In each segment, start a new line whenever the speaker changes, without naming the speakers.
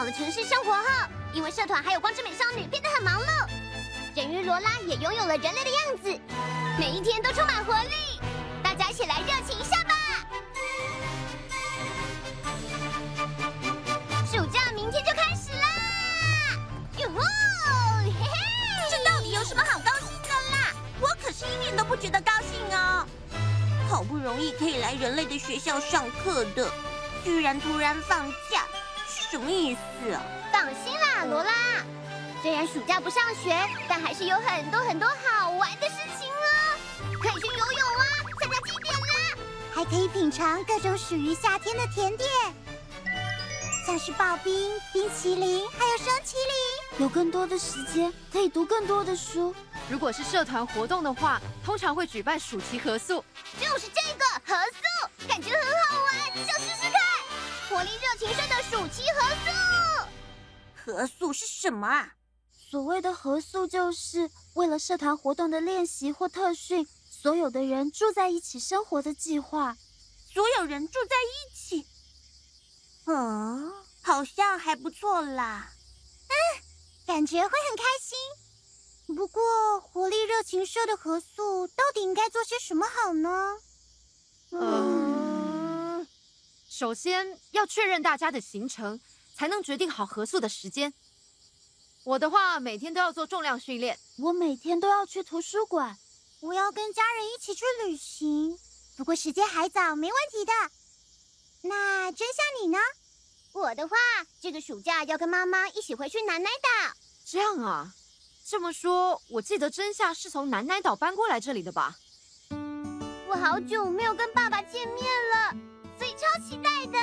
往的城市生活后，因为社团还有光之美少女变得很忙碌，人鱼罗拉也拥有了人类的样子，每一天都充满活力。大家一起来热情一下吧！暑假明天就开始啦！哟吼，嘿嘿！
这到底有什么好高兴的啦？我可是一点都不觉得高兴哦。好不容易可以来人类的学校上课的，居然突然放假，是什么意思啊？
放心啦，罗拉。虽然暑假不上学，但还是有很多很多好玩的事情哦。可以去游泳啊，参加祭典啦，还可以品尝各种属于夏天的甜点，像是刨冰、冰淇淋，还有双淇淋。
有更多的时间可以读更多的书。如果是社团活动的话，通常会举办暑期合宿。
就是这个合宿，感觉很好玩，想试试看。活力热情社的暑期合宿。
合宿是什么啊？
所谓的合宿，就是为了社团活动的练习或特训，所有的人住在一起生活的计划。
所有人住在一起，嗯，好像还不错啦。
嗯感觉会很开心。不过，活力热情社的合宿到底应该做些什么好呢？
嗯，首先要确认大家的行程，才能决定好合宿的时间。我的话，每天都要做重量训练。我每天都要去图书馆。
我要跟家人一起去旅行，不过时间还早，没问题的。那真夏你呢？我的话，这个暑假要跟妈妈一起回去南奶岛。
这样啊，这么说，我记得真夏是从南奶岛搬过来这里的吧？
我好久没有跟爸爸见面了，所以超期待的。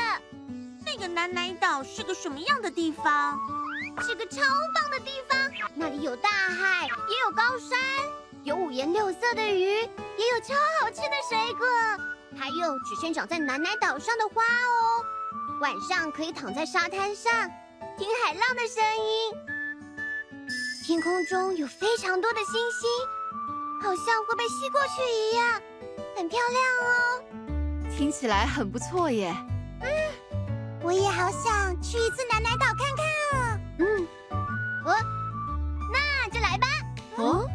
那个南奶岛是个什么样的地方？
是个超棒的地方，那里有大海，也有高山，有五颜六色的鱼，也有超好吃的水果，还有只生长在南奶岛上的花哦。晚上可以躺在沙滩上，听海浪的声音。天空中有非常多的星星，好像会被吸过去一样，很漂亮哦。
听起来很不错耶。
嗯，我也好想去一次南奶岛看看啊。嗯，我、哦、那就来吧。
哦，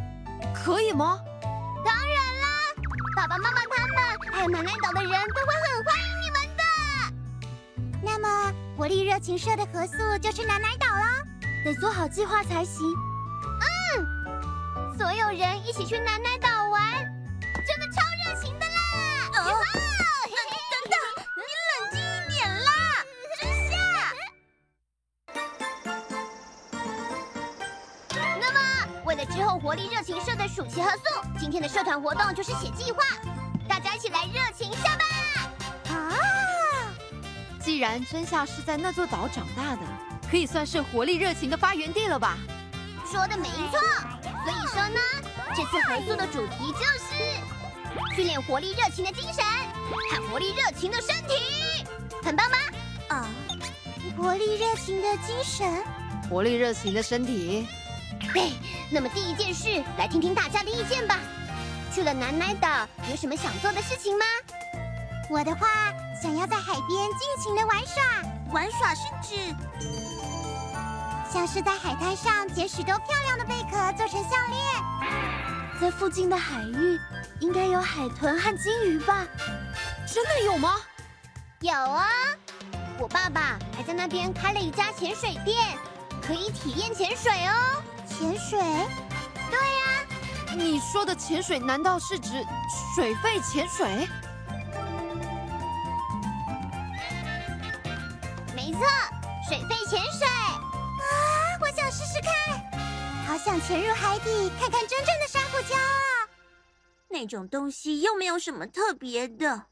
可以吗？
当然啦，爸爸妈妈他们还有南奶岛的人都会很欢迎你们的。那么，活力热情社的合宿就是南奶岛了，
得做好计划才行。
嗯，所有人一起去南奶岛玩，活力热情社的暑期合宿，今天的社团活动就是写计划，大家一起来热情一下吧！啊！
既然真夏是在那座岛长大的，可以算是活力热情的发源地了吧？
说的没错。所以说呢，这次合宿的主题就是训练活力热情的精神和活力热情的身体，很棒吗？啊，活力热情的精神，
活力热情的身体。
对，那么第一件事，来听听大家的意见吧。去了南奶岛，有什么想做的事情吗？我的话，想要在海边尽情的玩耍。
玩耍是指
像是在海滩上捡许多漂亮的贝壳做成项链。
在附近的海域，应该有海豚和金鱼吧？真的有吗？
有啊，我爸爸还在那边开了一家潜水店，可以体验潜水哦。潜水？对呀。
你说的潜水难道是指水肺潜水？
没错，水肺潜水。啊，我想试试看，好想潜入海底看看真正的珊瑚礁啊！
那种东西又没有什么特别的。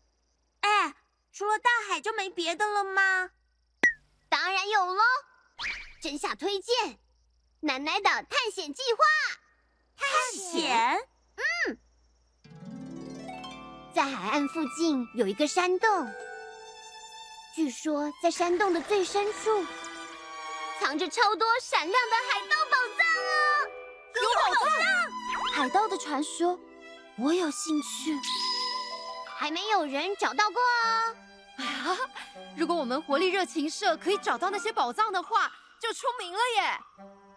哎，除了大海就没别的了吗？
当然有喽！真夏推荐奶奶岛探险计划。
探险？
嗯，在海岸附近有一个山洞，据说在山洞的最深处藏着超多闪亮的海盗宝藏哦！
有宝藏！海盗的传说，我有兴趣。
还没有人找到过哦。
哎呀，如果我们活力热情社可以找到那些宝藏的话，就出名了耶！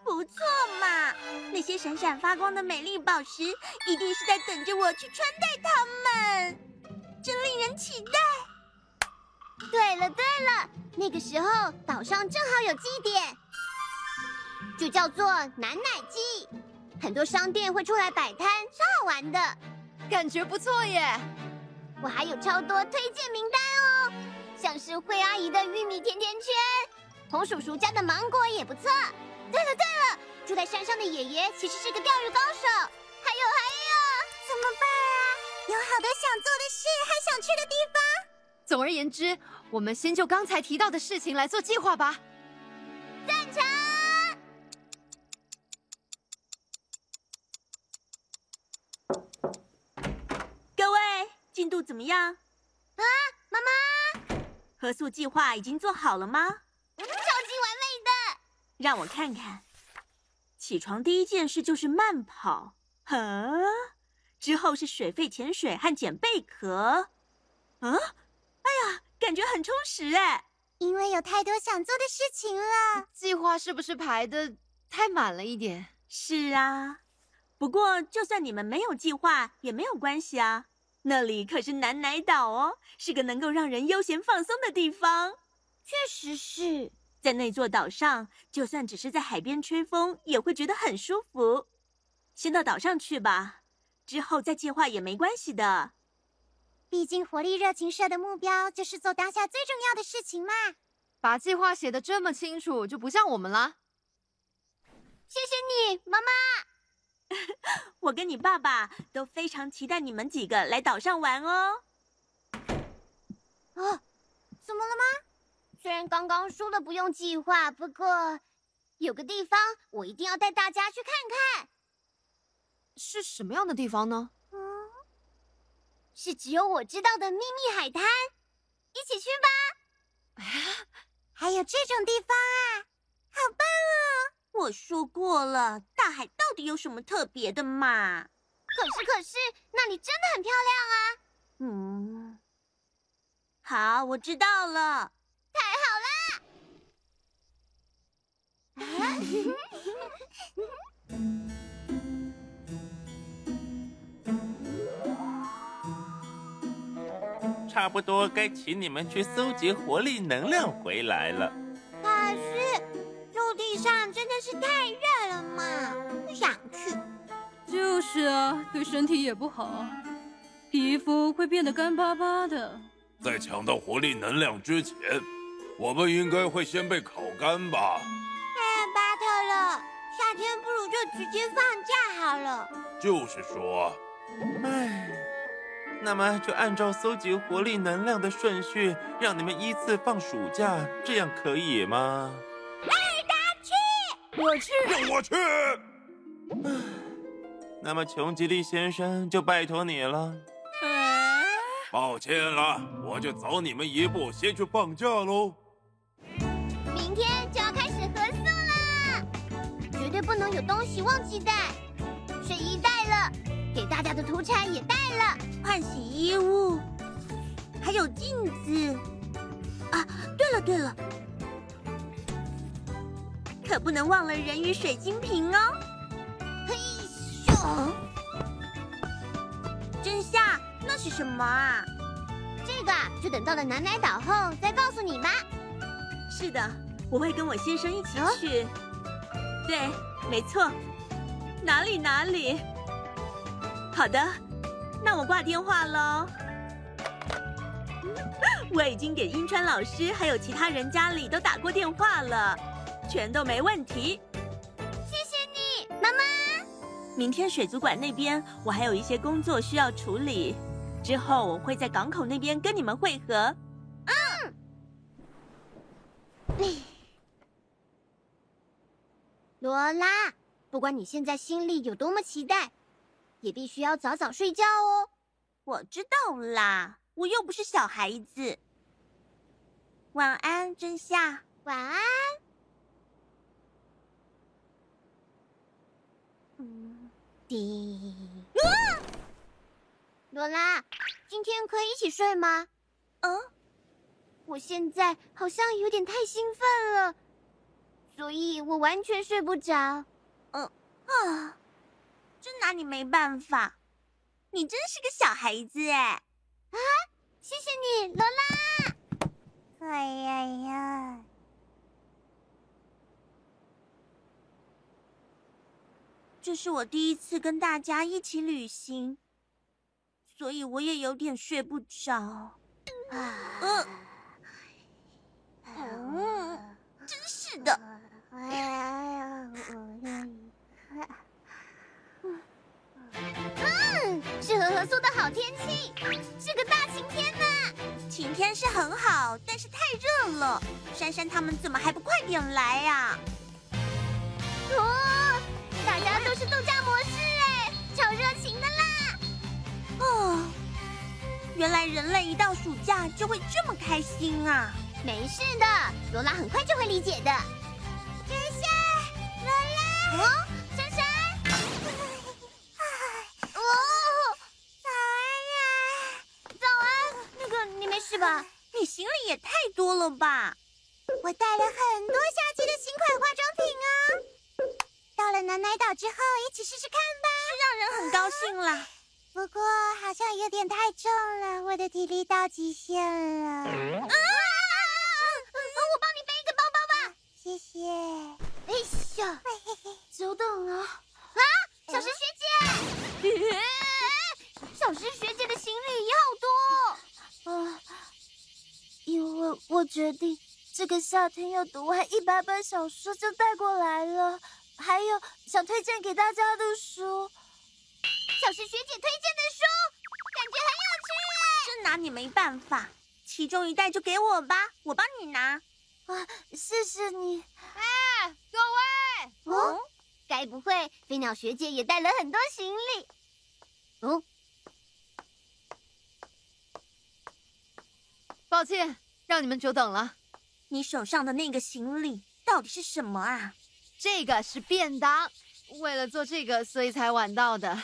不错嘛，那些闪闪发光的美丽宝石，一定是在等着我去穿戴它们，真令人期待。
对了对了，那个时候岛上正好有祭典，就叫做南奶祭，很多商店会出来摆摊，超好玩的，
感觉不错耶。
我还有超多推荐名单哦，像是惠阿姨的玉米甜甜圈，红叔叔家的芒果也不错。对了对了，住在山上的爷爷其实是个钓鱼高手。还有还有，怎么办啊？有好多想做的事，还想去的地方。
总而言之，我们先就刚才提到的事情来做计划吧。
赞成。
各位，进度怎么样？
啊，妈妈，
合宿计划已经做好了吗？让我看看，起床第一件事就是慢跑，呵，之后是水肺潜水和捡贝壳，啊，哎呀，感觉很充实哎，
因为有太多想做的事情了。
计划是不是排的太满了一点？
是啊，不过就算你们没有计划也没有关系啊，那里可是南奶岛哦，是个能够让人悠闲放松的地方。
确实是。
在那座岛上，就算只是在海边吹风，也会觉得很舒服。先到岛上去吧，之后再计划也没关系的。
毕竟活力热情社的目标就是做当下最重要的事情嘛。
把计划写的这么清楚，就不像我们了。
谢谢你，妈妈。
我跟你爸爸都非常期待你们几个来岛上玩哦。
哦，怎么了吗？虽然刚刚说了不用计划，不过有个地方我一定要带大家去看看。
是什么样的地方呢？
嗯，是只有我知道的秘密海滩，一起去吧。啊，还有这种地方啊，好棒哦！
我说过了，大海到底有什么特别的嘛？
可是可是，那里真的很漂亮啊。
嗯，好，我知道了。
太好啦！
差不多该请你们去搜集活力能量回来了。
可是陆地上真的是太热了嘛，不想去。
就是啊，对身体也不好，皮肤会变得干巴巴的。
在抢到活力能量之前，我们应该会先被烤干吧？
直接放假好了。
就是说，
唉，那么就按照搜集活力能量的顺序，让你们依次放暑假，这样可以吗？
艾尔达去，
我去，
让我去。
唉，那么穷吉利先生就拜托你了。
抱歉了，我就走你们一步，先去放假
喽。不能有东西忘记带。睡衣带了，给大家的土产也带了，
换洗衣物，还有镜子。啊，对了对了，可可不能忘了人鱼水晶瓶哦。
嘿咻！
真夏，那是什么啊？
这个啊，就等到了南奶岛后再告诉你吧。
是的，我会跟我先生一起去。哦、对，没错。哪里哪里？好的，那我挂电话喽。我已经给樱川老师还有其他人家里都打过电话了，全都没问题。
谢谢你，妈妈。
明天水族馆那边我还有一些工作需要处理，之后我会在港口那边跟你们会合。
嗯。罗拉，不管你现在心里有多么期待，也必须要早早睡觉哦。
我知道啦。我又不是小孩子。晚安，真夏。
晚安。嗯，滴。啊！罗拉，今天可以一起睡吗？
嗯。
我现在好像有点太兴奋了，所以我完全睡不着。
嗯啊，真拿你没办法。你真是个小孩子哎。
啊！谢谢你，罗拉。哎呀呀！
这是我第一次跟大家一起旅行，所以我也有点睡不着。啊，嗯，嗯，真是的。哎呀，
嗯，是和合宿的好天气，是个大晴天呢。
晴天是很好，但是太热了。珊珊他们怎么还不快点来呀？
哦，大家都是度假模式哎，超热情的啦。
哦，原来人类一到暑假就会这么开心啊！
没事的，罗拉很快就会理解的。
了吧！
我带了很多夏季的新款化妆品啊。到了南乃岛之后，一起试试看吧。
是让人很高兴啦。
不过好像有点太重了，我的体力到极限了。啊！我帮你背一个包包吧。谢谢。哎呀，久等了。啊，小石学姐！小石学姐的行李也好多。啊，因为我决定这个夏天要读完一百本小说，就带过来了。还有想推荐给大家的书，小石学姐推荐的书，感觉很有趣哎。
真拿你没办法，其中一袋就给我吧，我帮你拿。
啊，谢谢你。
哎，各位，
哦，该不会飞鸟学姐也带了很多行李？哦。
抱歉，让你们久等了。
你手上的那个行李到底是什么啊？
这个是便当，为了做这个，所以才晚到的。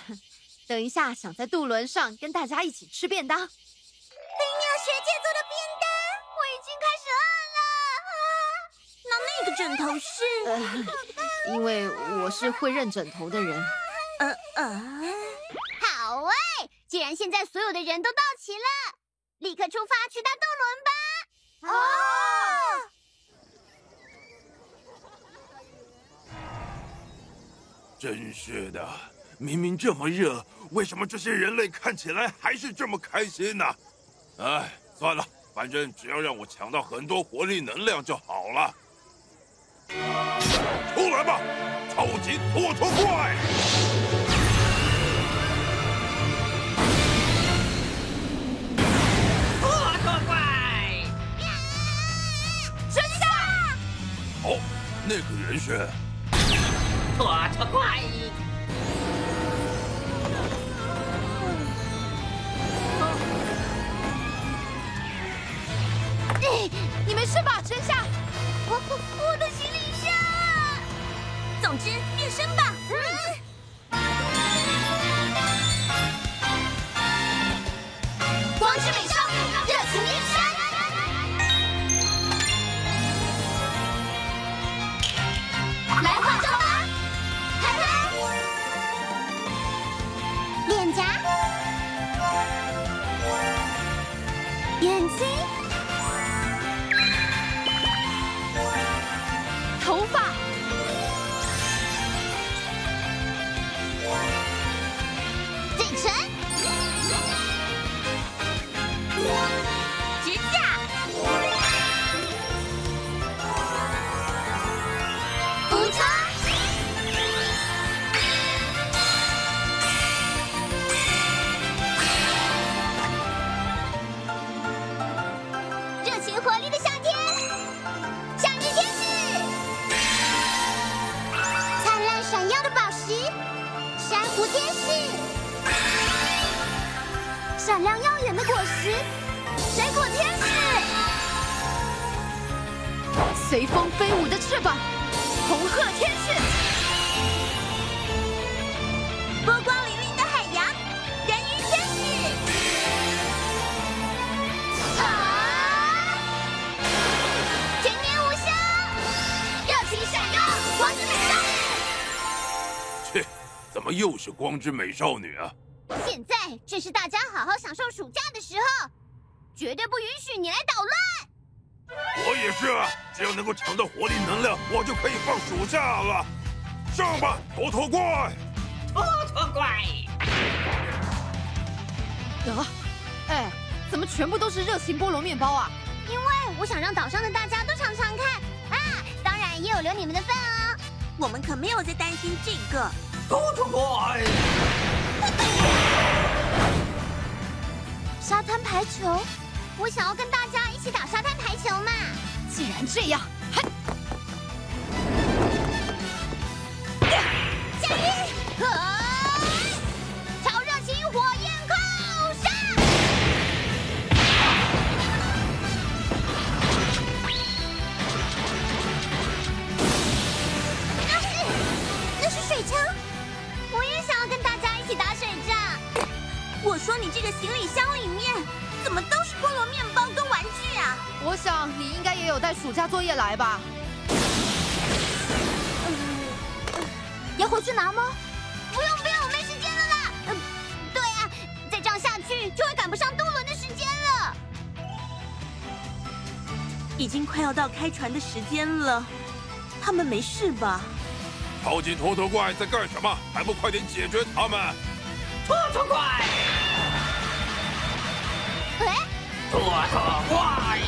等一下，想在渡轮上跟大家一起吃便当。飞
鸟学姐做的便当，我已经开始饿了啊！那那个枕头是？
呃，因为我是会认枕头的人。
呃呃，好哎，既然现在所有的人都到齐了。立刻出发去搭渡轮吧！哦，
真是的，明明这么热，为什么这些人类看起来还是这么开心呢？哎，算了，反正只要让我抢到很多活力能量就好了。出来吧，超级拖车怪！那个人是
拖车怪。
你你没事吧，春夏？
我我的行李箱。
总之，变身吧。
嗯。
么又是光之美少女啊？
现在正是大家好好享受暑假的时候，绝对不允许你来捣乱。
我也是啊，只要能够抢到活力能量，我就可以放暑假了。上吧，头头怪！
头头怪！
啊，哎，怎么全部都是热情菠萝面包啊？
因为我想让岛上的大家都尝尝看啊，当然也有留你们的份哦。
我们可没有在担心这个。
头头怪！
沙滩排球，我想要跟大家一起打沙滩排球嘛。
既然这样，还
加油，啊！
已经快要到开船的时间了，他们没事吧？
超级拖拖怪在干什么？还不快点解决他们！
拖拖怪！
哎，
拖拖怪！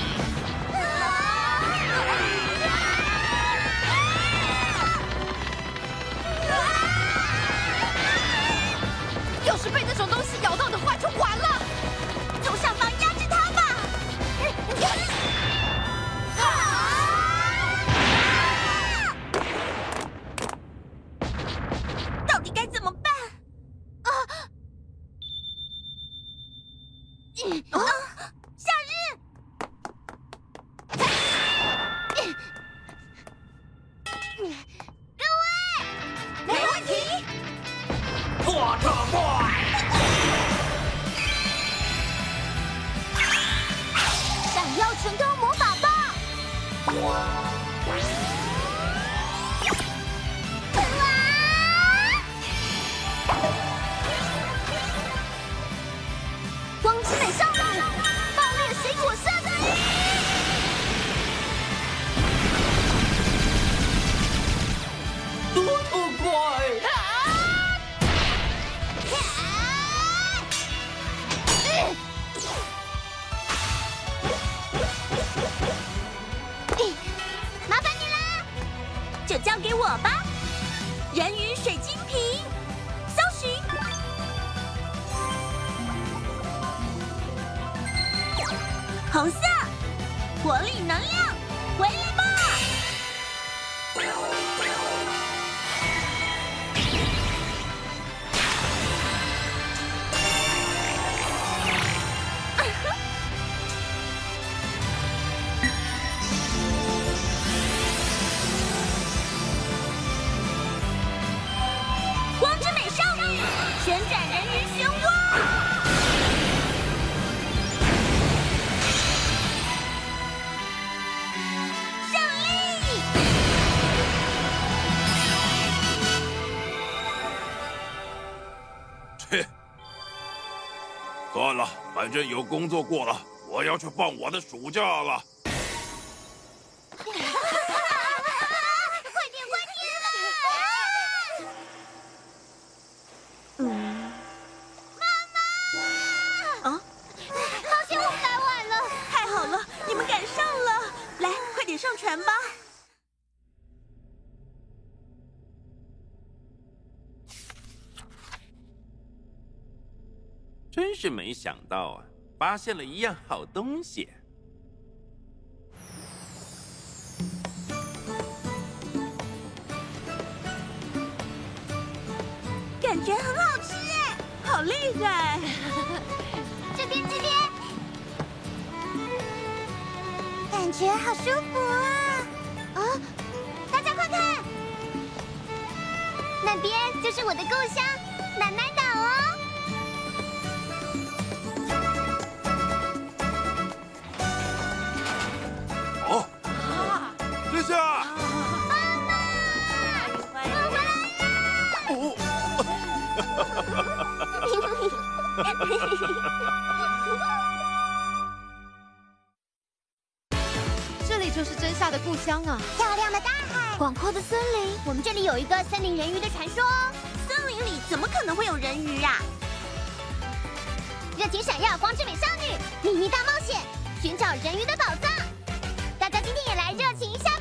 正有工作过了，我要去放我的暑假了。
快点快点啦！
嗯，
妈妈！
啊，
抱歉，我们来晚了。
太好了，你们赶上了，来，快点上船吧。
真是没想到啊，发现了一样好东西。
感觉很好吃哎，好厉害！
这边这边，感觉好舒服啊！啊，大家快看，那边就是我的故乡奶奶岛哦。
啊！
漂亮的大海，
广阔的森林，
我们这里有一个森林人鱼的传说哦。
森林里怎么可能会有人鱼啊？
热情闪耀光之美少女，秘密大冒险，寻找人鱼的宝藏。大家今天也来热情一下。